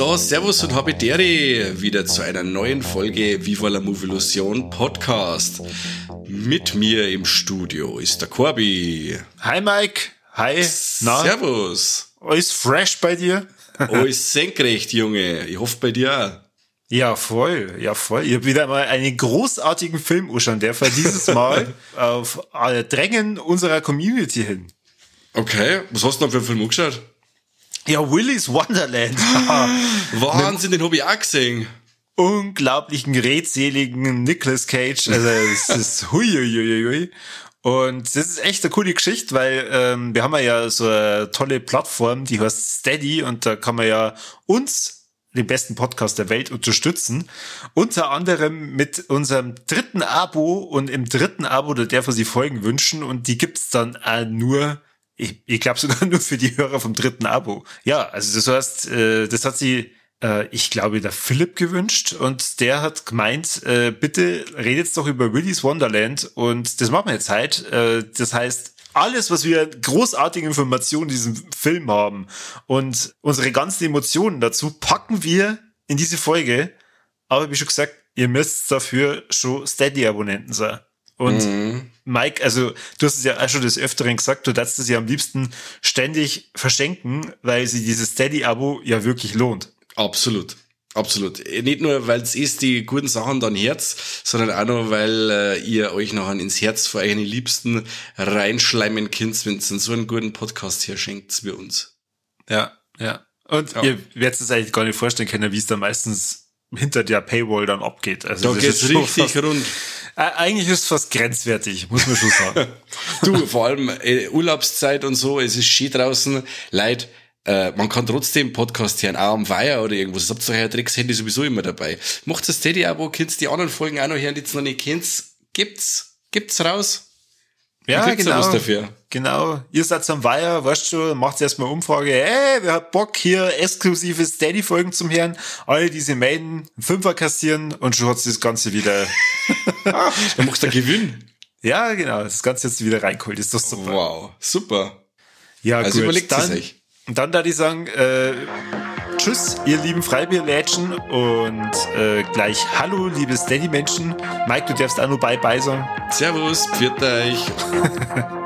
So, Servus und Habideri wieder zu einer neuen Folge Viva la Movilusion Podcast. Mit mir im Studio ist der Corby. Hi Mike. Hi. Na? Servus. Alles fresh bei dir? Alles senkrecht, Junge. Ich hoffe bei dir auch. Ja, voll, ja, voll. Ich habe wieder mal einen großartigen Film anschauen, der fällt dieses Mal auf Drängen unserer Community hin. Okay, was hast du noch für einen Film angeschaut? Ja, Willy's Wonderland. Wahnsinn, den habe ich auch gesehen. Unglaublichen, redseligen Nicolas Cage. Also, es ist hui, hui, hui, hui. Und das ist echt eine coole Geschichte, weil ähm, wir haben ja so eine tolle Plattform, die heißt Steady und da kann man ja uns, den besten Podcast der Welt, unterstützen. Unter anderem mit unserem dritten Abo und im dritten Abo, da darf man sich Folgen wünschen und die gibt's dann auch nur ich, ich glaube sogar nur für die Hörer vom dritten Abo. Ja, also das heißt, äh, das hat sie, äh, ich glaube, der Philipp gewünscht und der hat gemeint, äh, bitte redet doch über Willy's Wonderland und das machen wir jetzt halt. Äh, das heißt, alles, was wir großartige Informationen in diesem Film haben und unsere ganzen Emotionen dazu packen wir in diese Folge. Aber wie schon gesagt, ihr müsst dafür schon Steady-Abonnenten sein. Und mhm. Mike, also du hast es ja auch schon des Öfteren gesagt, du darfst es ja am liebsten ständig verschenken, weil sie dieses Steady-Abo ja wirklich lohnt. Absolut. Absolut. Nicht nur, weil es ist die guten Sachen dann Herz, sondern auch noch, weil äh, ihr euch noch ins Herz für eure Liebsten reinschleimen könnt, wenn ihr so einen guten Podcast hier schenkt wie uns. Ja, ja. Und ja. ihr werdet es eigentlich gar nicht vorstellen können, wie es da meistens hinter der Paywall dann abgeht. Also da geht's richtig fast, rund. Äh, eigentlich ist es fast grenzwertig, muss man schon sagen. du, vor allem äh, Urlaubszeit und so, es ist schön draußen, Leid. Äh, man kann trotzdem Podcast hören, auch am Weiher oder irgendwas. Das habt ihr euer Tricks-Handy sowieso immer dabei. Macht das Steady-Abo, könnt die anderen Folgen auch noch hören, die ihr noch nicht kennt. Gibt's, gibt's raus. Ja, genau. Genau. Ihr seid am Weiher, weißt schon, macht erstmal Umfrage, hey, wer hat Bock hier exklusive Steady-Folgen zum Hören? Alle, die sie melden, Fünfer kassieren und schon hat's das Ganze wieder. Dann macht der Gewinn. Ja, genau. Das Ganze jetzt wieder reingeholt. Ist doch super. Wow. Super. Ja, also gut. überlegt dann, es euch. Und dann da die sagen, äh, Tschüss, ihr lieben Freibierlädchen und äh, gleich Hallo, liebe Steady-Menschen. Mike, du darfst auch nur Bye-Bye sagen. Servus, pfiat euch.